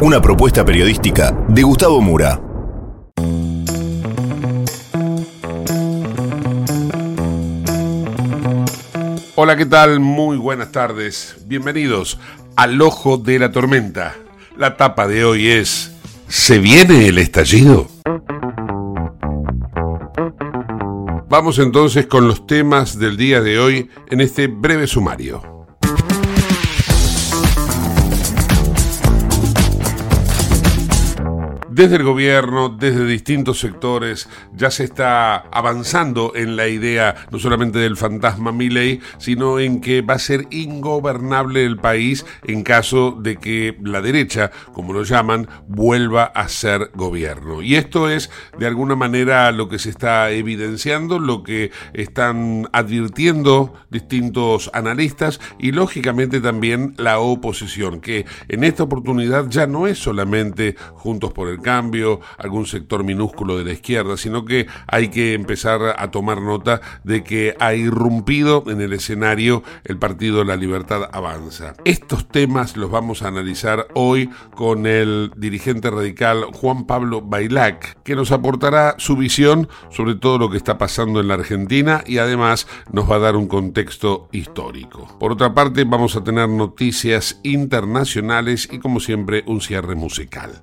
Una propuesta periodística de Gustavo Mura. Hola, ¿qué tal? Muy buenas tardes. Bienvenidos al Ojo de la Tormenta. La tapa de hoy es ¿Se viene el estallido? Vamos entonces con los temas del día de hoy en este breve sumario. Desde el gobierno, desde distintos sectores, ya se está avanzando en la idea no solamente del fantasma Milley, sino en que va a ser ingobernable el país en caso de que la derecha, como lo llaman, vuelva a ser gobierno. Y esto es de alguna manera lo que se está evidenciando, lo que están advirtiendo distintos analistas y lógicamente también la oposición, que en esta oportunidad ya no es solamente Juntos por el Cambio, algún sector minúsculo de la izquierda, sino que hay que empezar a tomar nota de que ha irrumpido en el escenario el Partido La Libertad Avanza. Estos temas los vamos a analizar hoy con el dirigente radical Juan Pablo Bailac, que nos aportará su visión sobre todo lo que está pasando en la Argentina y además nos va a dar un contexto histórico. Por otra parte, vamos a tener noticias internacionales y como siempre un cierre musical.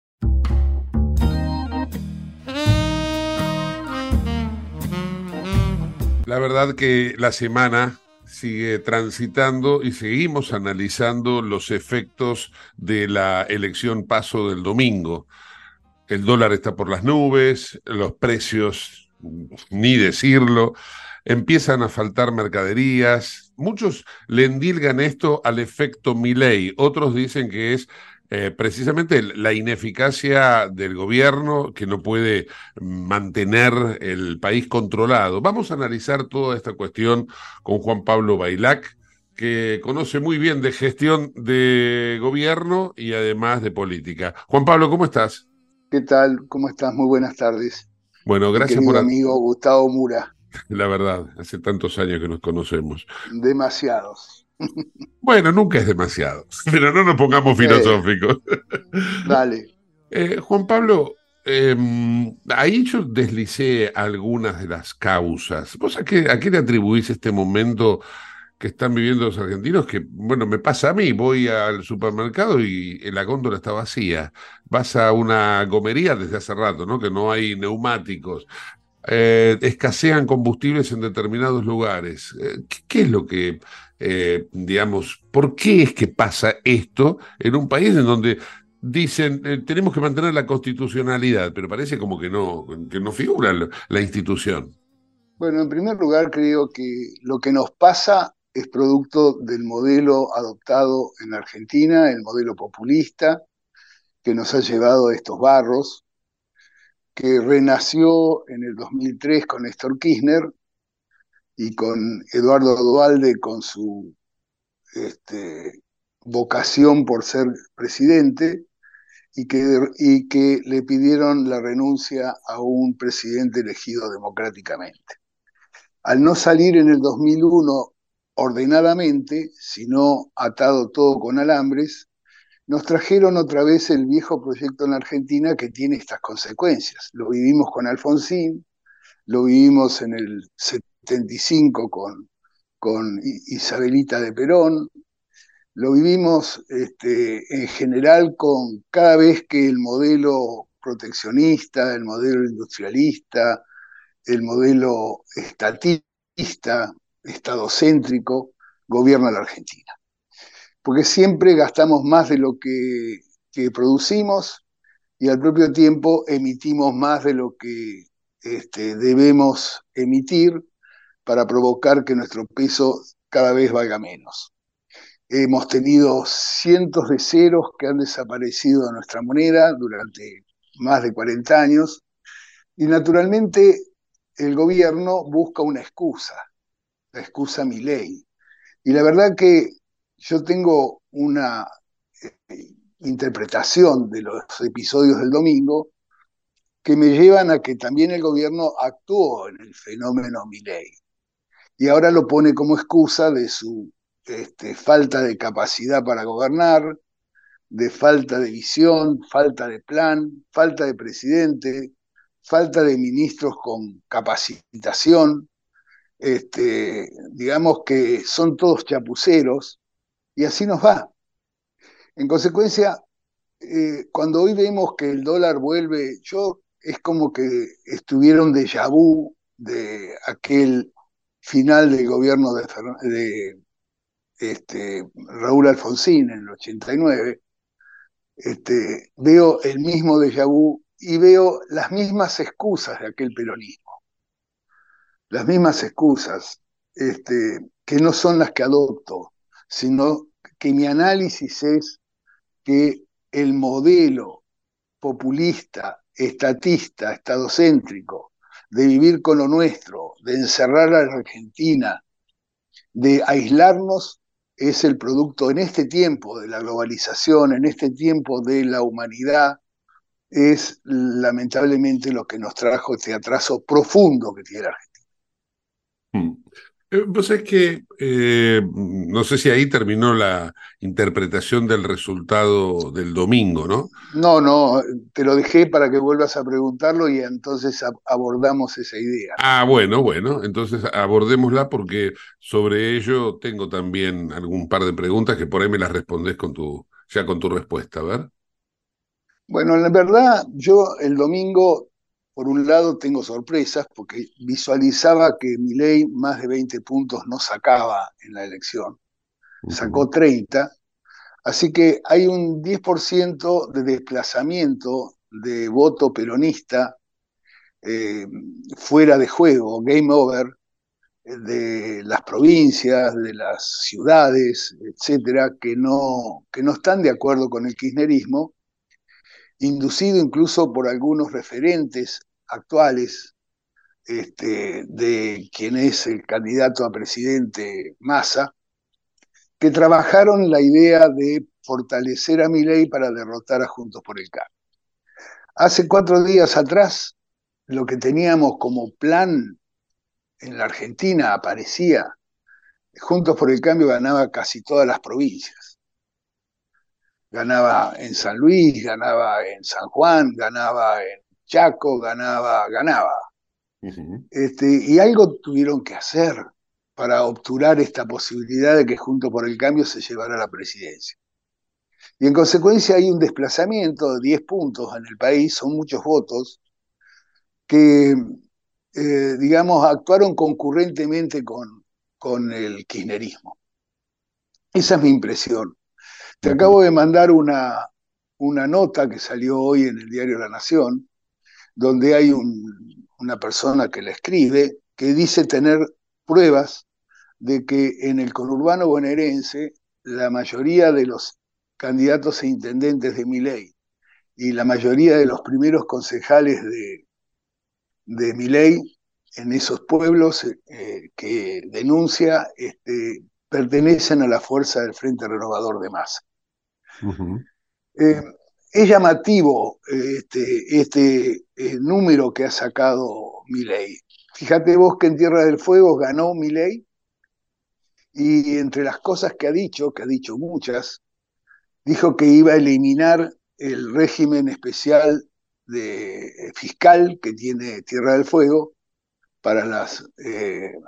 La verdad que la semana sigue transitando y seguimos analizando los efectos de la elección paso del domingo. El dólar está por las nubes, los precios, ni decirlo, empiezan a faltar mercaderías. Muchos le endilgan esto al efecto Milley, otros dicen que es eh, precisamente la ineficacia del gobierno que no puede mantener el país controlado. Vamos a analizar toda esta cuestión con Juan Pablo Bailac, que conoce muy bien de gestión de gobierno y además de política. Juan Pablo, ¿cómo estás? ¿Qué tal? ¿Cómo estás? Muy buenas tardes. Bueno, gracias Querido por... amigo Gustavo Mura. La verdad, hace tantos años que nos conocemos. Demasiados. Bueno, nunca es demasiado, pero no nos pongamos filosóficos. Dale. Eh, Juan Pablo, eh, ahí yo deslicé algunas de las causas. ¿Vos a qué, a qué le atribuís este momento que están viviendo los argentinos? Que, bueno, me pasa a mí, voy al supermercado y la góndola está vacía. Vas a una gomería desde hace rato, ¿no? Que no hay neumáticos. eh, escasean combustibles en determinados lugares. Eh, ¿qué, qué es lo que, eh, digamos, por qué es que pasa esto en un país en donde dicen eh, tenemos que mantener la constitucionalidad, pero parece como que no, que no figura la, la institución? Bueno, en primer lugar, creo que lo que nos pasa es producto del modelo adoptado en Argentina, el modelo populista, que nos ha llevado a estos barros, que renació en el 2003 con Néstor Kirchner y con Eduardo Dualde con su este, vocación por ser presidente y que, y que le pidieron la renuncia a un presidente elegido democráticamente. Al no salir en el 2001 ordenadamente, sino atado todo con alambres, nos trajeron otra vez el viejo proyecto en Argentina que tiene estas consecuencias. Lo vivimos con Alfonsín, lo vivimos en el 75 con, con Isabelita de Perón, lo vivimos este, en general con cada vez que el modelo proteccionista, el modelo industrialista, el modelo estatista, estadocéntrico, gobierna la Argentina. Porque siempre gastamos más de lo que, que producimos y al propio tiempo emitimos más de lo que este, debemos emitir para provocar que nuestro peso cada vez valga menos. Hemos tenido cientos de ceros que han desaparecido de nuestra moneda durante más de 40 años y naturalmente el gobierno busca una excusa, la excusa mi ley. Y la verdad que yo tengo una eh, interpretación de los episodios del domingo que me llevan a que también el gobierno actuó en el fenómeno Milei y ahora lo pone como excusa de su este, falta de capacidad para gobernar, de falta de visión, falta de plan, falta de presidente, falta de ministros con capacitación, este, digamos que son todos chapuceros, y así nos va. En consecuencia, eh, cuando hoy vemos que el dólar vuelve, yo es como que estuviera un déjà vu de aquel final del gobierno de, este, Raúl Alfonsín en el 89, este, veo el mismo déjà vu y veo las mismas excusas de aquel peronismo. Las mismas excusas, este, que no son las que adopto, sino que mi análisis es que el modelo populista, estatista, estadocéntrico, de vivir con lo nuestro, de encerrar a la Argentina, de aislarnos, es el producto en este tiempo de la globalización, en este tiempo de la humanidad, es lamentablemente lo que nos trajo este atraso profundo que tiene Argentina. Hmm. Eh, Vos es que eh, no sé si ahí terminó la interpretación del resultado del domingo, ¿no? No, no, te lo dejé para que vuelvas a preguntarlo y entonces ab abordamos esa idea. Ah, bueno, bueno, entonces abordémosla porque sobre ello tengo también algún par de preguntas que por ahí me las respondés con tu, ya con tu respuesta, a ver. Bueno, la verdad, yo el domingo por un lado tengo sorpresas porque visualizaba que Milei más de 20 puntos no sacaba en la elección. Sacó 30, así que hay un 10% de desplazamiento de voto peronista eh, fuera de juego, game over, de las provincias, de las ciudades, etcétera, que no, que no están de acuerdo con el kirchnerismo inducido incluso por algunos referentes actuales este, de quien es el candidato a presidente Massa, que trabajaron la idea de fortalecer a Milei para derrotar a Juntos por el Cambio. Hace cuatro días atrás, lo que teníamos como plan en la Argentina aparecía, Juntos por el Cambio ganaba casi todas las provincias ganaba en San Luis, ganaba en San Juan, ganaba en Chaco, ganaba, ganaba. Uh -huh. este, y algo tuvieron que hacer para obturar esta posibilidad de que junto por el cambio se llevara la presidencia. Y en consecuencia hay un desplazamiento de 10 puntos en el país, son muchos votos, que eh, digamos, actuaron concurrentemente con, con el kirchnerismo. Esa es mi impresión. Te acabo de mandar una, una nota que salió hoy en el diario La Nación, donde hay un- una persona que la escribe que dice tener pruebas de que en el conurbano bonaerense la mayoría de los candidatos e intendentes de Miley y la mayoría de los primeros concejales de, de Miley en esos pueblos eh, que denuncia este, pertenecen a la fuerza del Frente Renovador de Masa. Eh, es llamativo eh, este, este eh, número que ha sacado Milei. Fíjate vos que en Tierra del Fuego ganó Milei y entre las cosas que ha dicho, que ha dicho muchas, dijo que iba a eliminar el régimen especial de, fiscal que tiene Tierra del Fuego para las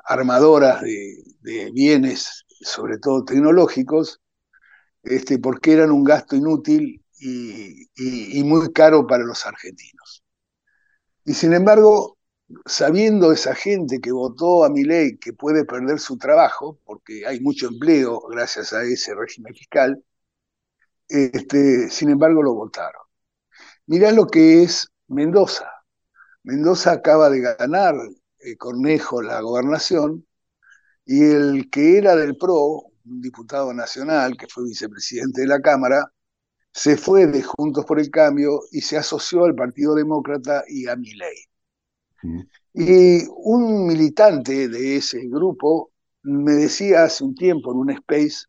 armadoras de bienes, sobre todo tecnológicos, este, porque eran un gasto inútil y, muy caro para los argentinos. Y sin embargo, sabiendo esa gente que votó a Milei que puede perder su trabajo, porque hay mucho empleo gracias a ese régimen fiscal, este, sin embargo lo votaron. Mirá lo que es Mendoza. Mendoza acaba de ganar eh, Cornejo la gobernación y el que era del PRO, un diputado nacional que fue vicepresidente de la Cámara, se fue de Juntos por el Cambio y se asoció al Partido Demócrata y a Milei. Mm. Y un militante de ese grupo me decía hace un tiempo en un space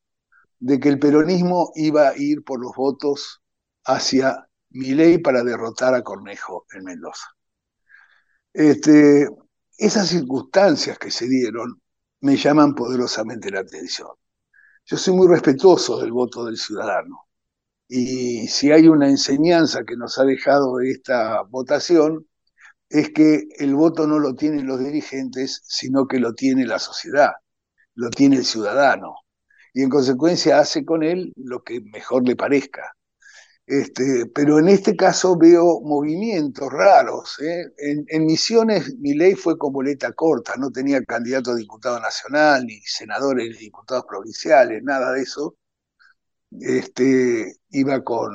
de que el peronismo iba a ir por los votos hacia Milei para derrotar a Cornejo en Mendoza. Este, esas circunstancias que se dieron me llaman poderosamente la atención. Yo soy muy respetuoso del voto del ciudadano y si hay una enseñanza que nos ha dejado esta votación es que el voto no lo tienen los dirigentes, sino que lo tiene la sociedad, lo tiene el ciudadano y en consecuencia hace con él lo que mejor le parezca. Este, pero en este caso veo movimientos raros. ¿eh? En, Misiones mi ley fue con boleta corta, no tenía candidato a diputado nacional, ni senadores, ni diputados provinciales, nada de eso. Este, iba con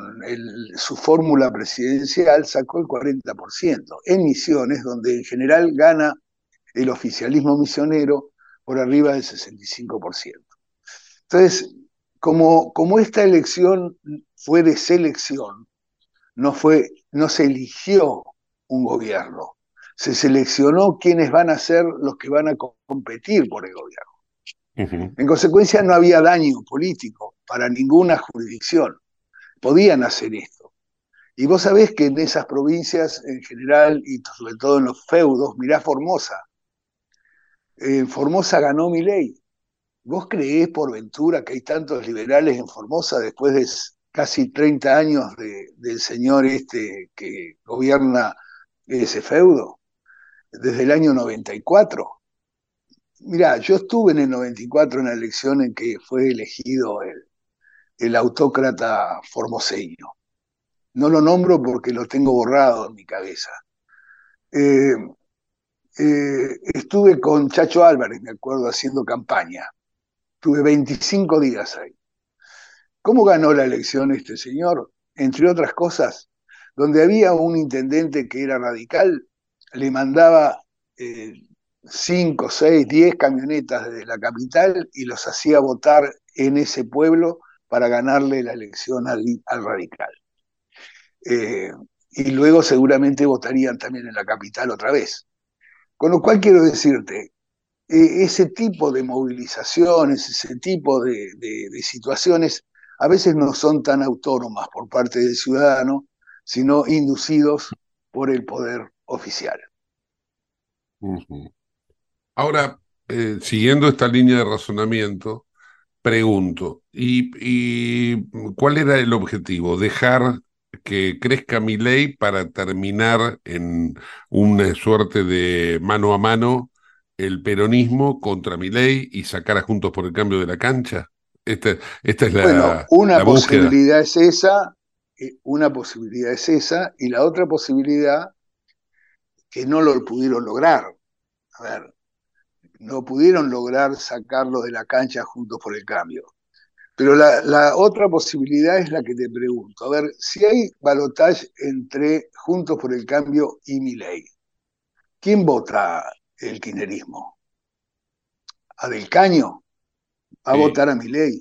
su fórmula presidencial, sacó el 40%. En Misiones, donde en general gana el oficialismo misionero por arriba del 65%. Entonces, como, como esta elección fue de selección, no, fue, no se eligió un gobierno, se seleccionó quienes van a ser los que van a competir por el gobierno. Uh -huh. En consecuencia, no había daño político para ninguna jurisdicción. Podían hacer esto. Y vos sabés que en esas provincias en general, y sobre todo en los feudos, mirá Formosa. En Formosa ganó mi ley. ¿Vos creés por ventura que hay tantos liberales en Formosa después de casi 30 años de, del señor este que gobierna ese feudo? Desde el año 94. Mirá, yo estuve en el 94 en la elección en que fue elegido el, autócrata formoseño. No lo nombro porque lo tengo borrado en mi cabeza. Eh, eh, estuve con Chacho Álvarez, me acuerdo, haciendo campaña. Tuve 25 días ahí. ¿Cómo ganó la elección este señor? Entre otras cosas, donde había un intendente que era radical, le mandaba 5, 6, 10 camionetas desde la capital y los hacía votar en ese pueblo para ganarle la elección al, al radical. Eh, y luego seguramente votarían también en la capital otra vez. Con lo cual quiero decirte, eh, ese tipo de movilizaciones, ese tipo de, situaciones, a veces no son tan autónomas por parte del ciudadano, sino inducidos por el poder oficial. Ahora, eh, siguiendo esta línea de razonamiento, pregunto, ¿y, ¿y, cuál era el objetivo? ¿Dejar que crezca mi ley para terminar en una suerte de mano a mano el peronismo contra mi ley y sacar a Juntos por el Cambio de la cancha? Esta, esta es la, bueno, una la posibilidad es esa, una posibilidad es esa, y la otra posibilidad que no lo pudieron lograr, a ver, no pudieron lograr sacarlo de la cancha juntos por el cambio. Pero la, la otra posibilidad es la que te pregunto. A ver, si hay balotaje entre Juntos por el Cambio y Milei, ¿quién vota el kirchnerismo? ¿A Del Caño? ¿Va a votar a Milei?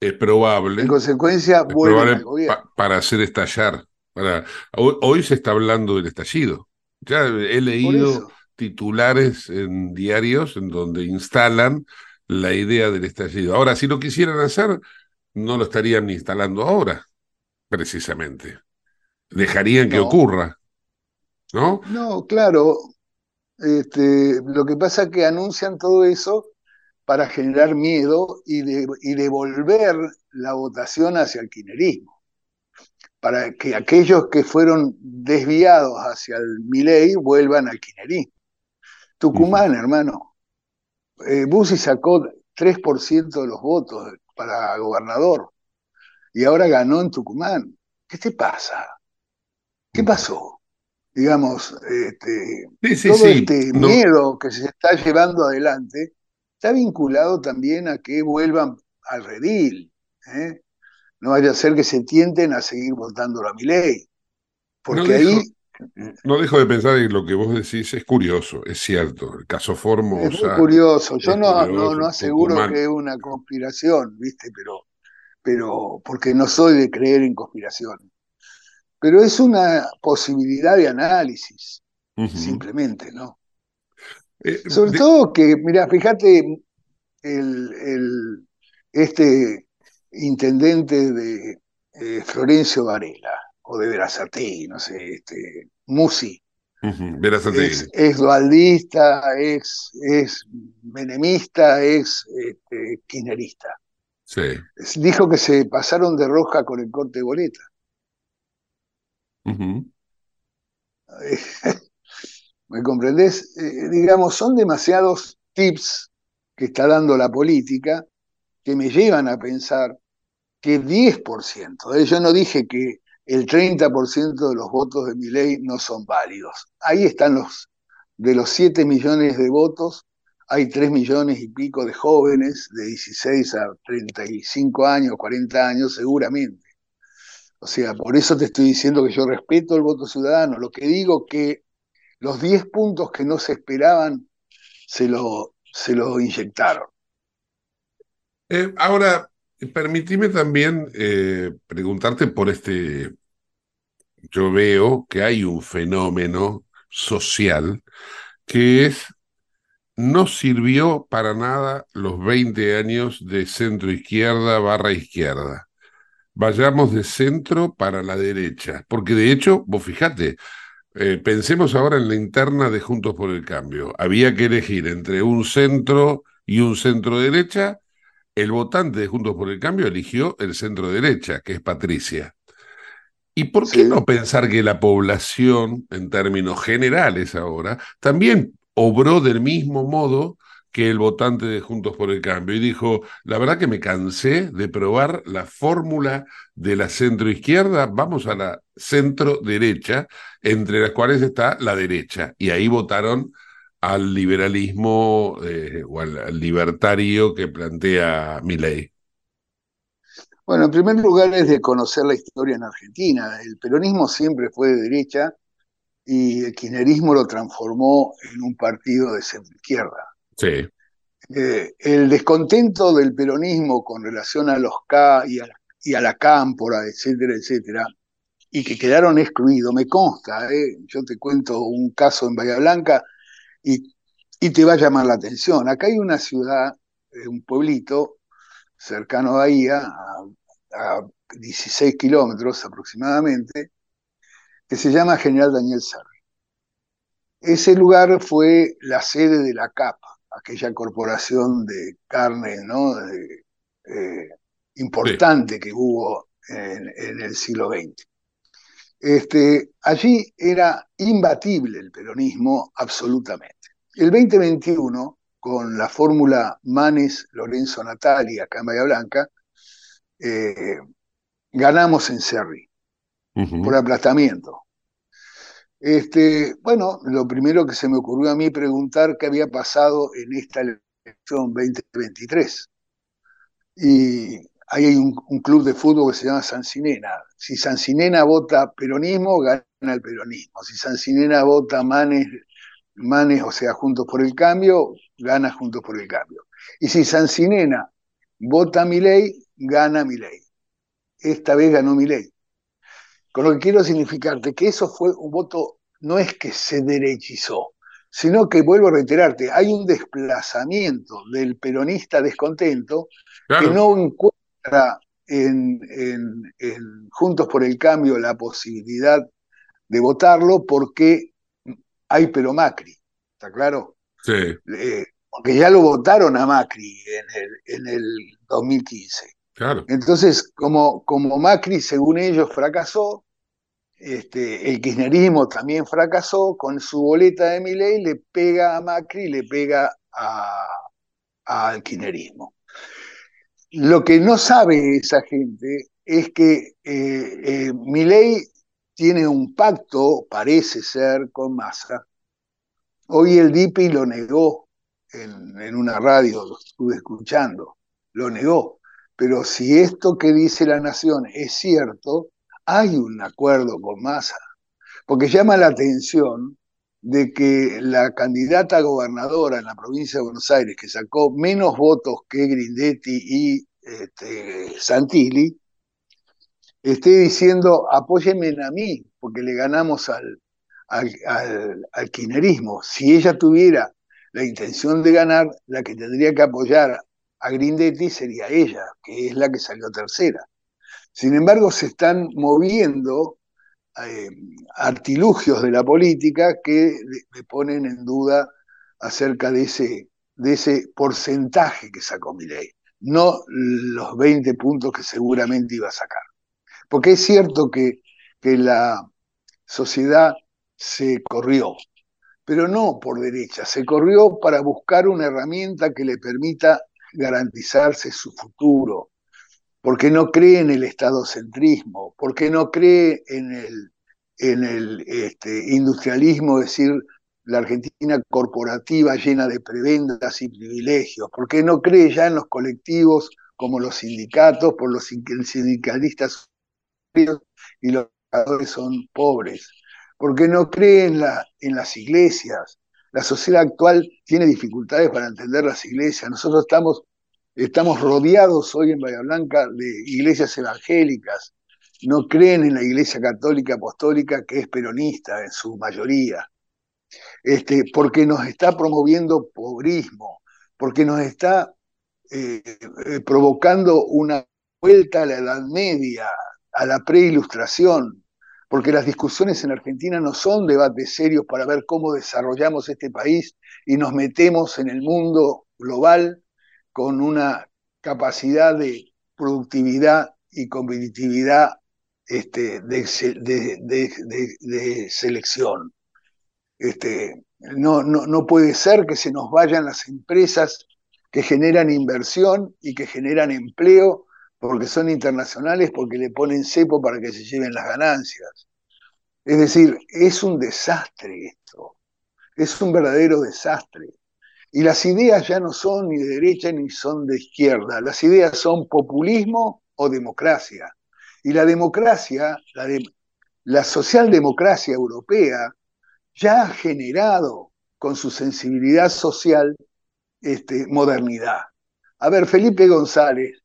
Es probable. En consecuencia, es probable al gobierno. pa- para hacer estallar. Para, hoy, hoy se está hablando del estallido. Ya he leído titulares en diarios en donde instalan la idea del estallido. Ahora, si lo quisieran hacer, no lo estarían instalando ahora, precisamente. Dejarían que ocurra, ¿no? No, claro. Este, lo que pasa es que anuncian todo eso para generar miedo y, de- y devolver la votación hacia el kirchnerismo. Para que aquellos que fueron desviados hacia el Milei vuelvan al kirchnerismo. Tucumán, hermano. Eh, Bussi sacó 3% de los votos para gobernador y ahora ganó en Tucumán. ¿Qué te pasa? ¿Qué pasó? Digamos, este, Sí, sí, todo sí. este No- miedo que se está llevando adelante está vinculado también a que vuelvan al redil. ¿eh? No vaya a ser que se tienten a seguir votando a mi ley. Porque No dejo- ahí No dejo de pensar en lo que vos decís, es curioso, es cierto. El caso es Formosa. muy curioso. Yo es no, no, curioso, no aseguro Tucumán. que es una conspiración, ¿viste? Pero, pero porque no soy de creer en conspiraciones. Pero es una posibilidad de análisis, simplemente, ¿no? Eh, Sobre de- todo que, mira, fíjate, el, el- este intendente de eh, Florencio Varela, o de Verazategui, no sé, este, Musi, Ujú, Verazategui. es, es dualdista, es, es menemista, es este, kirchnerista. Sí. Dijo que se pasaron de roja con el corte de boleta. ¿Me comprendés? Eh, digamos, son demasiados tips que está dando la política que me llevan a pensar que 10%, eh, yo no dije que el 30% de los votos de mi ley no son válidos. Ahí están los, de los 7 millones de votos, hay 3 millones y pico de jóvenes de 16 a 35 años, 40 años, seguramente. O sea, por eso te estoy diciendo que yo respeto el voto ciudadano. Lo que digo que los 10 puntos que no se esperaban se lo, se lo inyectaron. Eh, ahora, permitime también eh, preguntarte por este. Yo veo que hay un fenómeno social que es. No sirvió para nada los 20 años de centro izquierda barra izquierda. Vayamos de centro para la derecha, porque de hecho, vos fijate, eh, pensemos ahora en la interna de Juntos por el Cambio. Había que elegir entre un centro y un centro derecha. El votante de Juntos por el Cambio eligió el centro derecha, que es Patricia. ¿Y por qué Sí. no pensar que la población, en términos generales ahora, también obró del mismo modo que el votante de Juntos por el Cambio y dijo, la verdad que me cansé de probar la fórmula de la centro izquierda, vamos a la centro derecha, entre las cuales está la derecha, y ahí votaron al liberalismo eh, o al, al libertario que plantea Milei. Bueno, en primer lugar es de conocer la historia en Argentina. El peronismo siempre fue de derecha y el kirchnerismo lo transformó en un partido de centro-izquierda. Sí, Eh, el descontento del peronismo con relación a los K y a la, cámpora, etcétera, etcétera, y que quedaron excluidos, me consta, ¿eh? yo te cuento un caso en Bahía Blanca y, te va a llamar la atención. Acá hay una ciudad, eh, un pueblito cercano a Bahía, a, a 16 kilómetros aproximadamente, que se llama General Daniel Sarri. Ese lugar fue la sede de la CAP, aquella corporación de carne ¿no? de, eh, importante que hubo en, en, el siglo XX. Este, allí era imbatible el peronismo absolutamente. El 2021, con la fórmula Manes-Lorenzo Natali acá en Bahía Blanca, eh, ganamos en Cerri Ujú. por aplastamiento. Este, bueno, lo primero que se me ocurrió a mí preguntar qué había pasado en esta elección 2023. Y ahí hay un, club de fútbol que se llama Sancinena. Si Sancinena vota peronismo, gana el peronismo. Si Sancinena vota Manes, Manes, o sea, Juntos por el Cambio, gana Juntos por el Cambio. Y si Sancinena vota Milei, gana Milei. Esta vez ganó Milei. Con lo que quiero significarte que eso fue un voto, no es que se derechizó, sino que, vuelvo a reiterarte, hay un desplazamiento del peronista descontento Claro. que no encuentra en, en- en Juntos por el Cambio la posibilidad de votarlo porque hay pero Macri, ¿está claro? Sí, Eh, porque ya lo votaron a Macri en el, en el 2015. claro. Entonces, como, como Macri, según ellos, fracasó, este, el kirchnerismo también fracasó, con su boleta de Milei le pega a Macri, le pega al kirchnerismo. Lo que no sabe esa gente es que eh, eh, Milei tiene un pacto, parece ser, con Massa. Hoy el DIPI lo negó en, en una radio, lo estuve escuchando, lo negó. Pero si esto que dice la Nación es cierto, hay un acuerdo con Massa. Porque llama la atención de que la candidata gobernadora en la provincia de Buenos Aires, que sacó menos votos que Grindetti y este, Santilli, esté diciendo apóyenme a mí, porque le ganamos al, al. Si ella tuviera la intención de ganar, la que tendría que apoyar a Grindetti sería ella, que es la que salió tercera. Sin embargo, se están moviendo eh, artilugios de la política que le, ponen en duda acerca de ese, de ese porcentaje que sacó Milei, no los 20 puntos que seguramente iba a sacar. Porque es cierto que, que la sociedad se corrió, pero no por derecha, se corrió para buscar una herramienta que le permita garantizarse su futuro, porque no cree en el estadocentrismo, porque no cree en el, este, industrialismo, es decir, la Argentina corporativa llena de prebendas y privilegios, porque no cree ya en los colectivos como los sindicatos, por los sindicalistas y los trabajadores son pobres, porque no cree en las iglesias. La sociedad actual tiene dificultades para entender las iglesias. Nosotros estamos Estamos rodeados hoy en Bahía Blanca de iglesias evangélicas. No creen en la iglesia católica apostólica que es peronista en su mayoría. Este, porque nos está promoviendo pobrismo, porque nos está eh, eh, provocando una vuelta a la Edad Media, a la preilustración, porque las discusiones en Argentina no son debates serios para ver cómo desarrollamos este país y nos metemos en el mundo global con una capacidad de productividad y competitividad este, de, selección. Este, no, no, no puede ser que se nos vayan las empresas que generan inversión y que generan empleo porque son internacionales, porque le ponen cepo para que se lleven las ganancias. Es decir, es un desastre esto, es un verdadero desastre. Y las ideas ya no son ni de derecha ni son de izquierda, las ideas son populismo o democracia. Y la democracia, la, de, la socialdemocracia europea, ya ha generado con su sensibilidad social este, modernidad. A ver, Felipe González,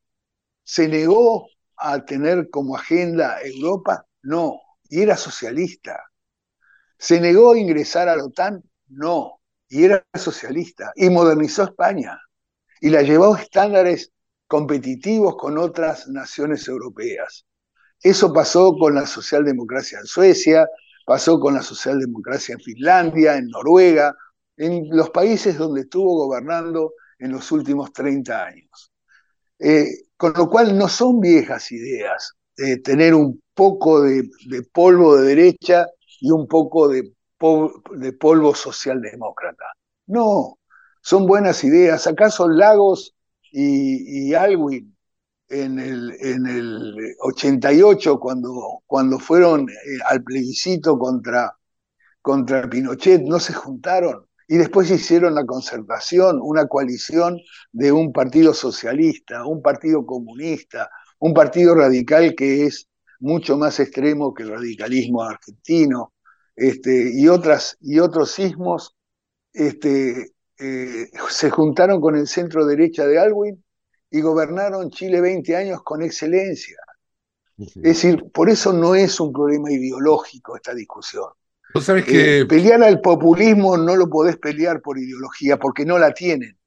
¿se negó a tener como agenda Europa? No, y era socialista. ¿Se negó a ingresar a la OTAN? No, y era socialista, y modernizó España, y la llevó a estándares competitivos con otras naciones europeas. Eso pasó con la socialdemocracia en Suecia, pasó con la socialdemocracia en Finlandia, en Noruega, en los países donde estuvo gobernando en los últimos 30 años. Eh, con lo cual no son viejas ideas eh, tener un poco de, de, polvo de derecha y un poco de, de polvo socialdemócrata. No, son buenas ideas. ¿Acaso Lagos y, y Alwin en el, en el 88, cuando, cuando fueron eh, al plebiscito contra, contra Pinochet, no se juntaron y después hicieron la concertación, una coalición de un partido socialista, un partido comunista, un partido radical que es mucho más extremo que el radicalismo argentino, este, y, otras, y otros sismos este, eh, se juntaron con el centro derecha de Alwin y gobernaron Chile 20 años con excelencia. Es decir, por eso no es un problema ideológico esta discusión. ¿Vos sabés que... Eh, pelear al populismo no lo podés pelear por ideología, porque no la tienen.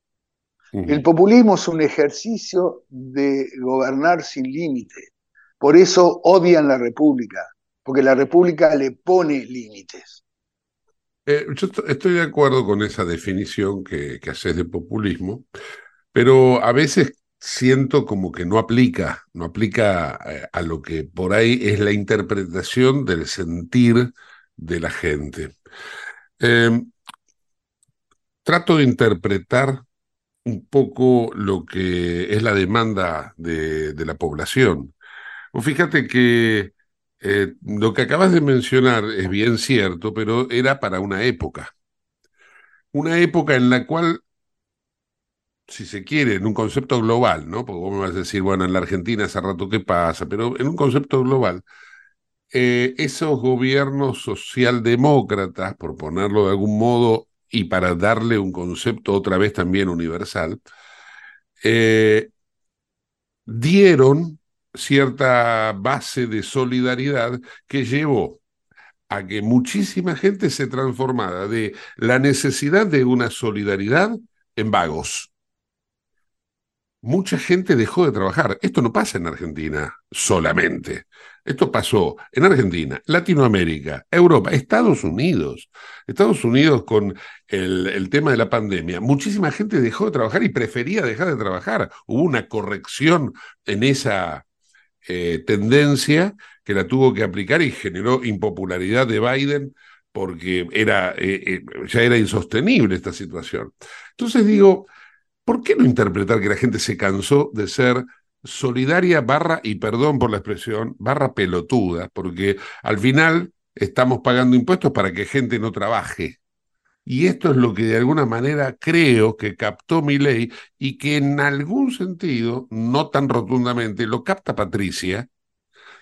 El populismo es un ejercicio de gobernar sin límite. Por eso odian la República, porque la República le pone límites. Eh, yo estoy de acuerdo con esa definición que, que haces de populismo, pero a veces siento como que no aplica, no aplica eh, a lo que por ahí es la interpretación del sentir de la gente. Em, trato de interpretar un poco lo que es la demanda de, la población. fíjate que eh, lo que acabas de mencionar es bien cierto, pero era para una época. Una época en la cual, si se quiere, en un concepto global, ¿no? Porque vos me vas a decir, bueno, en la Argentina hace rato qué pasa, pero en un concepto global, eh, esos gobiernos socialdemócratas, por ponerlo de algún modo, y para darle un concepto otra vez también universal, eh, dieron cierta base de solidaridad que llevó a que muchísima gente se transformara de la necesidad de una solidaridad en vagos mucha gente dejó de trabajar. Esto no pasa en Argentina solamente. Esto pasó en Argentina, Latinoamérica, Europa, Estados Unidos. Estados Unidos con el, tema de la pandemia. Muchísima gente dejó de trabajar y prefería dejar de trabajar. Hubo una corrección en esa eh, tendencia que la tuvo que aplicar y generó impopularidad de Biden porque era, eh, eh, ya era insostenible esta situación. Entonces digo, ¿Por qué no interpretar que la gente se cansó de ser solidaria barra, y perdón por la expresión, barra pelotuda? Porque al final estamos pagando impuestos para que gente no trabaje. Y esto es lo que de alguna manera creo que captó mi ley y que en algún sentido, no tan rotundamente, lo capta Patricia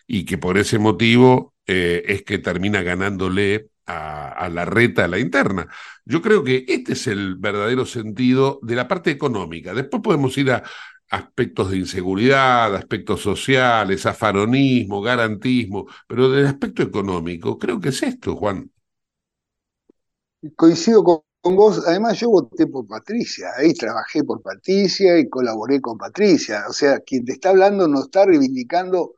y que por ese motivo eh, es que termina ganándole a, la reta, a la interna. Yo creo que este es el verdadero sentido de la parte económica. Después podemos ir a aspectos de inseguridad, aspectos sociales, afaronismo, garantismo, pero del aspecto económico, creo que es esto, Juan. Coincido con, vos, además yo voté por Patricia, ahí trabajé por Patricia y colaboré con Patricia, o sea, quien te está hablando no está reivindicando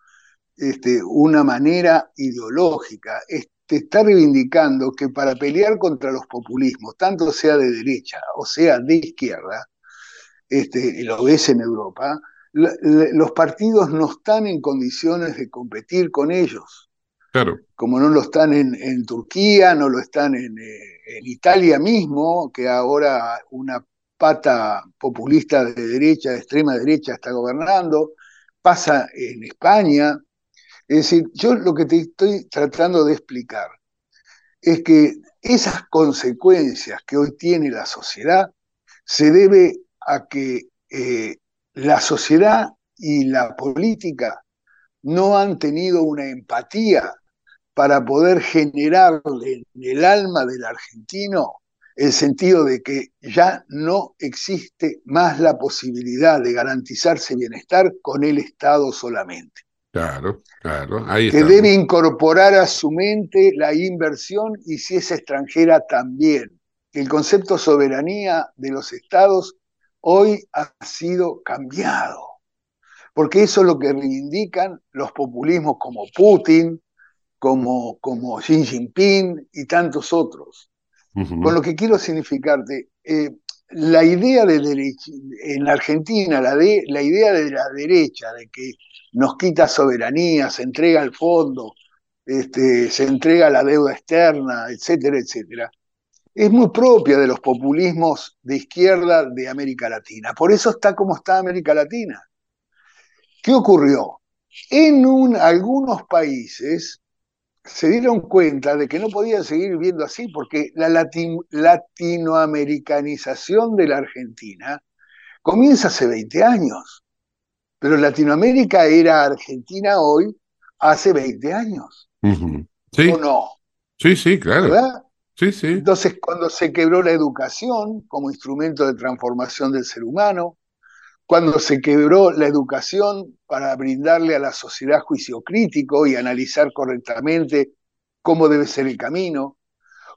este, una manera ideológica, te está reivindicando que para pelear contra los populismos, tanto sea de derecha o sea de izquierda, este, lo ves en Europa, los partidos no están en condiciones de competir con ellos. Claro. Como no lo están en, Turquía, no lo están en, eh, en, Italia mismo, que ahora una pata populista de derecha, de extrema derecha, está gobernando, pasa en España, es decir, yo lo que te estoy tratando de explicar es que esas consecuencias que hoy tiene la sociedad se debe a que eh, la sociedad y la política no han tenido una empatía para poder generar en el alma del argentino el sentido de que ya no existe más la posibilidad de garantizarse bienestar con el Estado solamente. Claro, claro. Ahí que debe incorporar a su mente la inversión y si es extranjera también. El concepto soberanía de los estados hoy ha sido cambiado, porque eso es lo que reivindican los populismos como Putin, como, como Xi Jinping y tantos otros. Con lo que quiero significarte, eh, la idea de derecha, en Argentina, la, de, la idea de la derecha, de que nos quita soberanía, se entrega al fondo, este, se entrega la deuda externa, etcétera, etcétera, es muy propia de los populismos de izquierda de América Latina. Por eso está como está América Latina. ¿Qué ocurrió? En un, algunos países se dieron cuenta de que no podían seguir viviendo así, porque la latin- latinoamericanización de la Argentina comienza hace 20 años, pero Latinoamérica era Argentina hoy hace 20 años. Sí, ¿o no? sí, sí, claro. ¿Verdad? Sí, sí. Entonces, cuando se quebró la educación como instrumento de transformación del ser humano, cuando se quebró la educación para brindarle a la sociedad juicio crítico y analizar correctamente cómo debe ser el camino,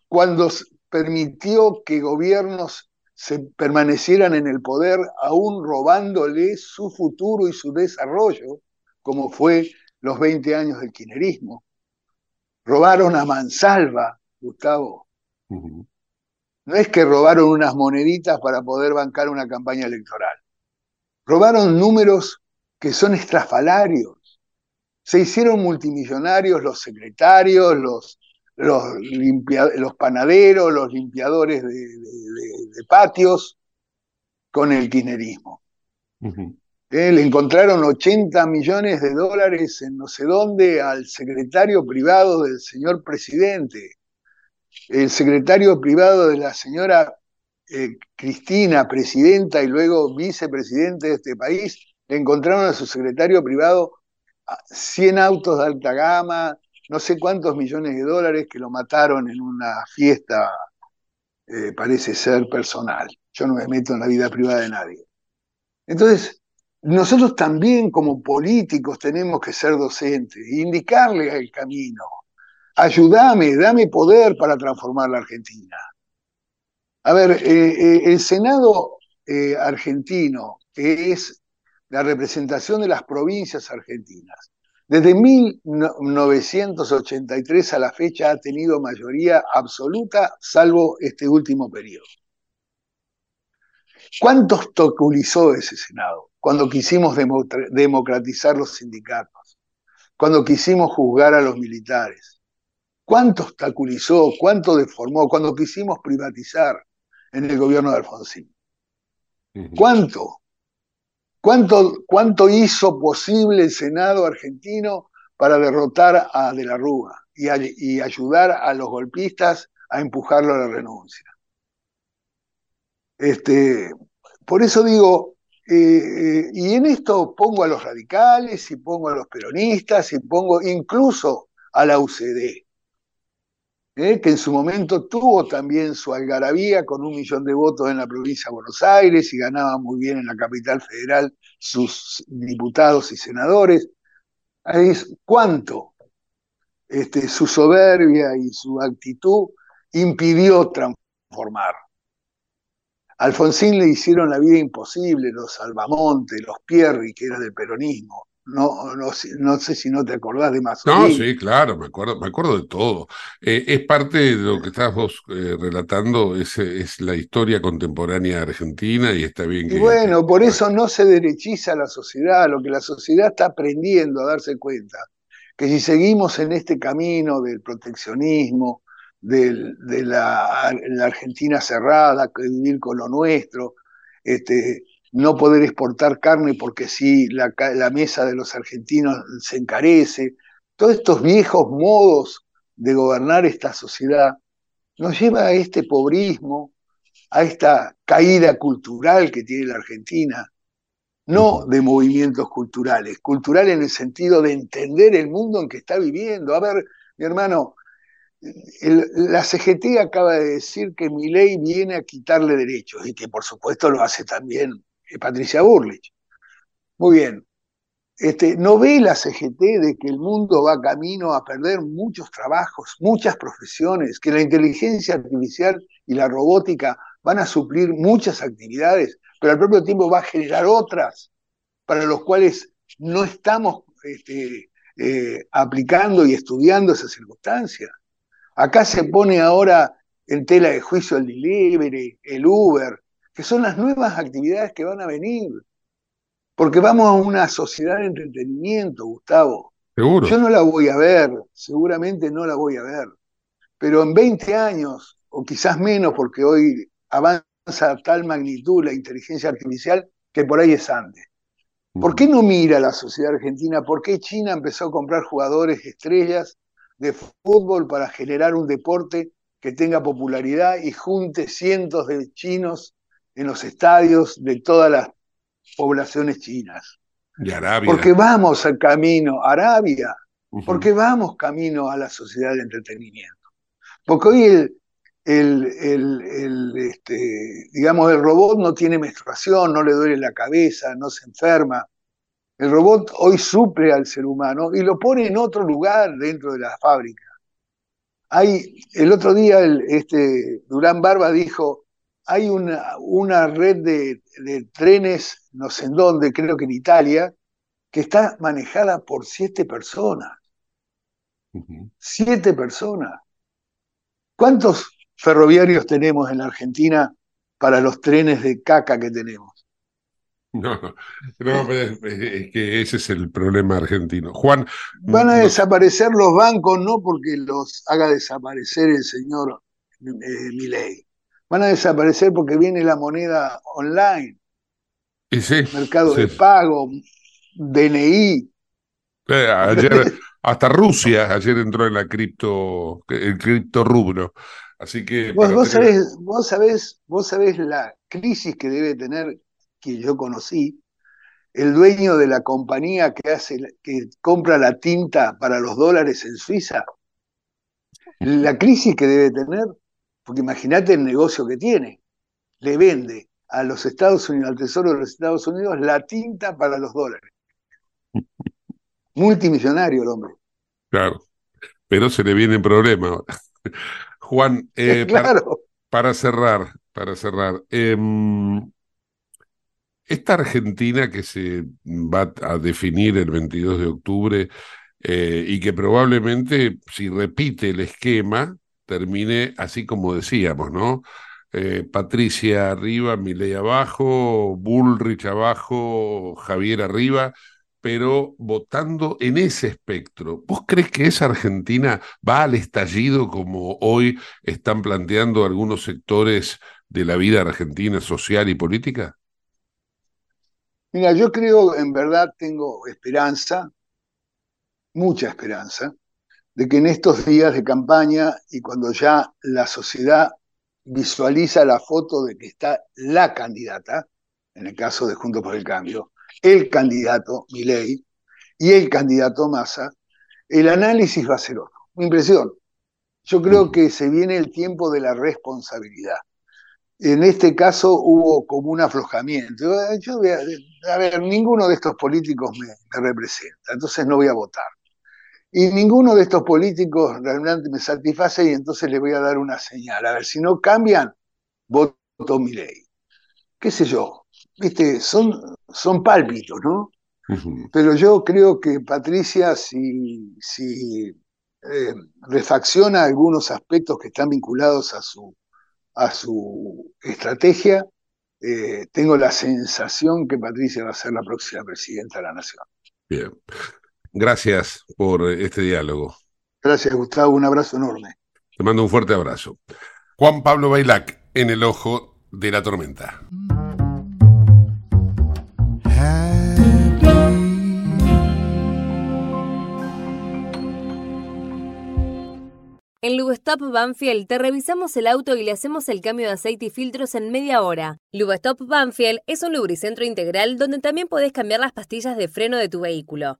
cuando permitió que gobiernos se permanecieran en el poder aún robándole su futuro y su desarrollo, como fue los 20 años del kirchnerismo. Robaron a mansalva, Gustavo. No es que robaron unas moneditas para poder bancar una campaña electoral. Robaron números que son estrafalarios. Se hicieron multimillonarios los secretarios, los, los, limpia- los panaderos, los limpiadores de, de- de- de patios con el kirchnerismo. Eh, le encontraron 80 millones de dólares en no sé dónde al secretario privado del señor presidente. El secretario privado de la señora eh, Cristina, presidenta y luego vicepresidente de este país, le encontraron a su secretario privado a 100 autos de alta gama, no sé cuántos millones de dólares que lo mataron en una fiesta, eh, parece ser personal. Yo no me meto en la vida privada de nadie. Entonces, nosotros también como políticos tenemos que ser docentes, e indicarle el camino. Ayúdame, dame poder para transformar la Argentina. A ver, eh, eh, el Senado eh, argentino, que es la representación de las provincias argentinas, desde 1983 a la fecha ha tenido mayoría absoluta, salvo este último periodo. ¿Cuánto obstaculizó ese Senado cuando quisimos demo- democratizar los sindicatos? Cuando quisimos juzgar a los militares. ¿Cuánto obstaculizó? ¿Cuánto deformó? Cuando quisimos privatizar en el gobierno de Alfonsín. ¿Cuánto? ¿Cuánto, cuánto hizo posible el Senado argentino para derrotar a De la Rúa y, a- y ayudar a los golpistas a empujarlo a la renuncia? Este, por eso digo, eh, eh, y en esto pongo a los radicales, y pongo a los peronistas, y pongo incluso a la UCD, ¿eh? que en su momento tuvo también su algarabía con un millón de votos en la provincia de Buenos Aires y ganaba muy bien en la capital federal sus diputados y senadores. Cuánto este, su soberbia y su actitud impidió transformar. Alfonsín le hicieron la vida imposible, los Albamonte, los Pierri, que eran del peronismo. No, no, sé- no sé si no te acordás de No, Mazzolini. sí, claro, me acuerdo, me acuerdo de todo. Eh, es parte de lo que estás vos eh, relatando, es, es la historia contemporánea argentina y está bien Y que... bueno, por eso no se derechiza la sociedad, lo que la sociedad está aprendiendo a darse cuenta, que si seguimos en este camino del proteccionismo, del- de la, la Argentina cerrada, que vivir con lo nuestro, este, no poder exportar carne porque si la, la mesa de los argentinos se encarece, todos estos viejos modos de gobernar esta sociedad nos lleva a este pobrismo, a esta caída cultural que tiene la Argentina, no de movimientos culturales, cultural en el sentido de entender el mundo en que está viviendo. A ver, mi hermano, el- la CGT acaba de decir que mi ley viene a quitarle derechos y que por supuesto lo hace también Patricia Burlich. Muy bien. Este, ¿No ve la CGT de que el mundo va camino a perder muchos trabajos, muchas profesiones, que la inteligencia artificial y la robótica van a suplir muchas actividades, pero al propio tiempo va a generar otras para los cuales no estamos este, eh, aplicando y estudiando esas circunstancias? Acá se pone ahora en tela de juicio el delivery, el Uber, que son las nuevas actividades que van a venir. Porque vamos a una sociedad de entretenimiento, Gustavo. Seguro. Yo no la voy a ver, seguramente no la voy a ver. Pero en 20 años, o quizás menos, porque hoy avanza a tal magnitud la inteligencia artificial que por ahí es antes. ¿Por qué no mira la sociedad argentina? ¿Por qué China empezó a comprar jugadores estrellas de fútbol para generar un deporte que tenga popularidad y junte cientos de chinos en los estadios de todas las poblaciones chinas. Y Arabia. Porque vamos al camino, Arabia, porque vamos camino a la sociedad del entretenimiento. Porque hoy el, el, el- el, este, digamos, el robot no tiene menstruación, no le duele la cabeza, no se enferma. El robot hoy suple al ser humano y lo pone en otro lugar dentro de la fábrica. Hay, el otro día el, este, Durán Barba dijo, hay una, una red de, de trenes, no sé en dónde, creo que en Italia, que está manejada por siete personas. Siete personas. ¿Cuántos ferroviarios tenemos en la Argentina para los trenes de caca que tenemos? No, no, no, es, es que ese es el problema argentino. Juan, Van a no- desaparecer los bancos no porque los haga desaparecer el señor eh, Milei. Van a desaparecer porque viene la moneda online, y sí, mercado sí. de pago, DNI. Eh, ayer, hasta Rusia ayer entró en la cripto, el cripto rubro. Así que Vos, vos tener- sabés, vos sabés, vos sabés la crisis que debe tener, que yo conocí, el dueño de la compañía que hace, que compra la tinta para los dólares en Suiza. La crisis que debe tener, porque imagínate el negocio que tiene. Le vende a los Estados Unidos, al Tesoro de los Estados Unidos, la tinta para los dólares. Multimillonario el hombre. Claro, pero se le viene problema ahora. Juan, eh, claro. para cerrar, para cerrar, em, esta Argentina que se va a definir el 22 de octubre eh, y que probablemente, si repite el esquema, termine así como decíamos, ¿no? Eh, Patricia arriba, Milei abajo, Bullrich abajo, Javier arriba, pero votando en ese espectro. ¿Vos crees que esa Argentina va al estallido como hoy están planteando algunos sectores de la vida argentina social y política? Mira, yo creo, en verdad, tengo esperanza, mucha esperanza, de que en estos días de campaña y cuando ya la sociedad visualiza la foto de que está la candidata, en el caso de Juntos por el Cambio, el candidato Milei y el candidato Massa, el análisis va a ser otro. Mi impresión. Yo creo que se viene el tiempo de la responsabilidad. En este caso hubo como un aflojamiento. Yo a, a ver, ninguno de estos políticos me, me representa, entonces no voy a votar. Y ninguno de estos políticos realmente me satisface y entonces le voy a dar una señal. A ver, si no cambian, voto mi ley. ¿Qué sé yo? Viste, son, son pálpitos, ¿no? Pero yo creo que Patricia, si, si eh, refacciona algunos aspectos que están vinculados a su, a su estrategia, eh, tengo la sensación que Patricia va a ser la próxima presidenta de la Nación. Bien. Gracias por este diálogo. Gracias, Gustavo. Un abrazo enorme. Te mando un fuerte abrazo. Juan Pablo Bailac, en el ojo de la tormenta. En Lubestop Banfield te revisamos el auto y le hacemos el cambio de aceite y filtros en media hora. Lubestop Banfield es un lubricentro integral donde también podés cambiar las pastillas de freno de tu vehículo.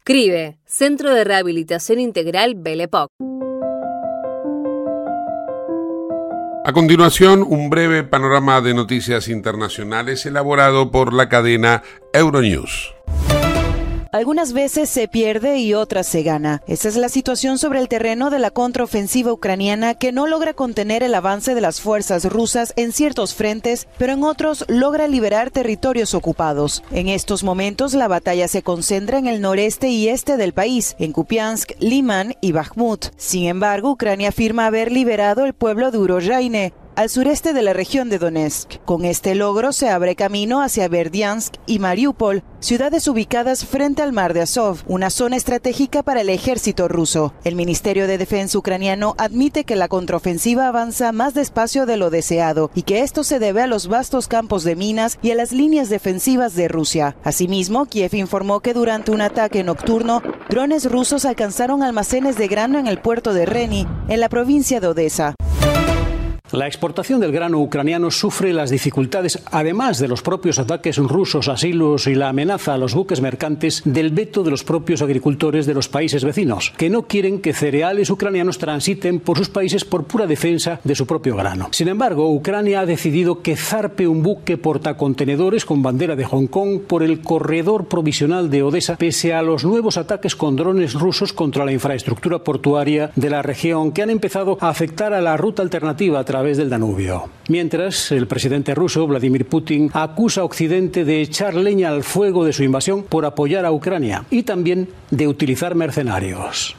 CRIBE, Centro de Rehabilitación Integral Belepoc. A continuación, un breve panorama de noticias internacionales elaborado por la cadena Euronews. Algunas veces se pierde y otras se gana. Esa es la situación sobre el terreno de la contraofensiva ucraniana que no logra contener el avance de las fuerzas rusas en ciertos frentes, pero en otros logra liberar territorios ocupados. En estos momentos la batalla se concentra en el noreste y este del país, en Kupiansk, Liman y Bakhmut. Sin embargo, Ucrania afirma haber liberado el pueblo de Uroyaine, al sureste de la región de Donetsk. Con este logro se abre camino hacia Verdiansk y Mariupol, ciudades ubicadas frente al mar de Azov, una zona estratégica para el ejército ruso. El Ministerio de Defensa ucraniano admite que la contraofensiva avanza más despacio de lo deseado y que esto se debe a los vastos campos de minas y a las líneas defensivas de Rusia. Asimismo, Kiev informó que durante un ataque nocturno, drones rusos alcanzaron almacenes de grano en el puerto de Reni, en la provincia de Odessa. La exportación del grano ucraniano sufre las dificultades, además de los propios ataques rusos a silos y la amenaza a los buques mercantes del veto de los propios agricultores de los países vecinos, que no quieren que cereales ucranianos transiten por sus países por pura defensa de su propio grano. Sin embargo, Ucrania ha decidido que zarpe un buque portacontenedores con bandera de Hong Kong por el corredor provisional de Odessa, pese a los nuevos ataques con drones rusos contra la infraestructura portuaria de la región, que han empezado a afectar a la ruta alternativa a través del Danubio. Mientras, el presidente ruso, Vladimir Putin, acusa a Occidente de echar leña al fuego de su invasión por apoyar a Ucrania y también de utilizar mercenarios.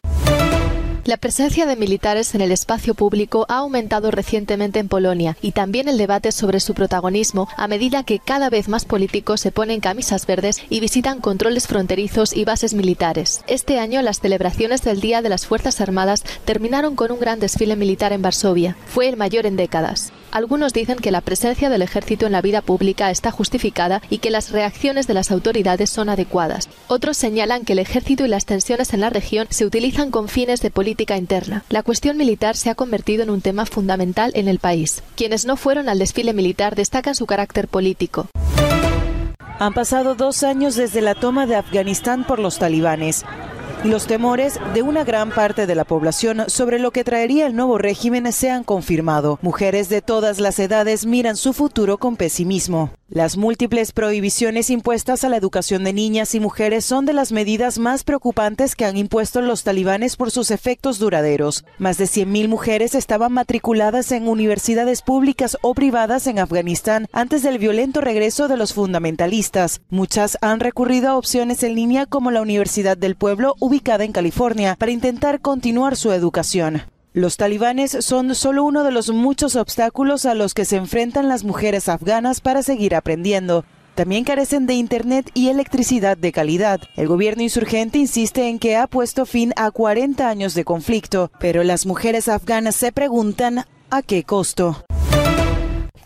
La presencia de militares en el espacio público ha aumentado recientemente en Polonia y también el debate sobre su protagonismo a medida que cada vez más políticos se ponen camisas verdes y visitan controles fronterizos y bases militares. Este año las celebraciones del Día de las Fuerzas Armadas terminaron con un gran desfile militar en Varsovia. Fue el mayor en décadas. Algunos dicen que la presencia del ejército en la vida pública está justificada y que las reacciones de las autoridades son adecuadas. Otros señalan que el ejército y las tensiones en la región se utilizan con fines de política interna. La cuestión militar se ha convertido en un tema fundamental en el país. Quienes no fueron al desfile militar destacan su carácter político. Han pasado dos años desde la toma de Afganistán por los talibanes y los temores de una gran parte de la población sobre lo que traería el nuevo régimen se han confirmado. Mujeres de todas las edades miran su futuro con pesimismo. Las múltiples prohibiciones impuestas a la educación de niñas y mujeres son de las medidas más preocupantes que han impuesto los talibanes por sus efectos duraderos. Más de 100.000 mujeres estaban matriculadas en universidades públicas o privadas en Afganistán antes del violento regreso de los fundamentalistas. Muchas han recurrido a opciones en línea como la Universidad del Pueblo ubicada en California para intentar continuar su educación. Los talibanes son solo uno de los muchos obstáculos a los que se enfrentan las mujeres afganas para seguir aprendiendo. También carecen de Internet y electricidad de calidad. El gobierno insurgente insiste en que ha puesto fin a 40 años de conflicto, pero las mujeres afganas se preguntan a qué costo.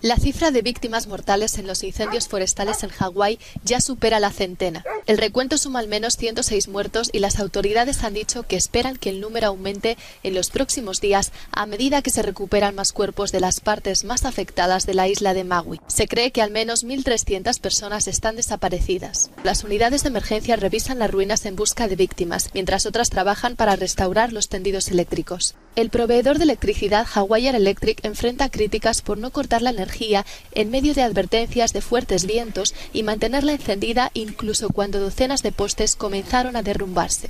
La cifra de víctimas mortales en los incendios forestales en Hawái ya supera la centena. El recuento suma al menos 106 muertos y las autoridades han dicho que esperan que el número aumente en los próximos días a medida que se recuperan más cuerpos de las partes más afectadas de la isla de Maui. Se cree que al menos 1.300 personas están desaparecidas. Las unidades de emergencia revisan las ruinas en busca de víctimas, mientras otras trabajan para restaurar los tendidos eléctricos. El proveedor de electricidad Hawaiian Electric enfrenta críticas por no cortar la energía en medio de advertencias de fuertes vientos y mantenerla encendida incluso cuando docenas de postes comenzaron a derrumbarse.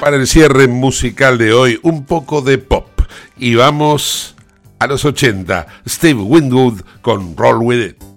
Para el cierre musical de hoy, un poco de pop. Y vamos a los 80. Steve Winwood con Roll With It.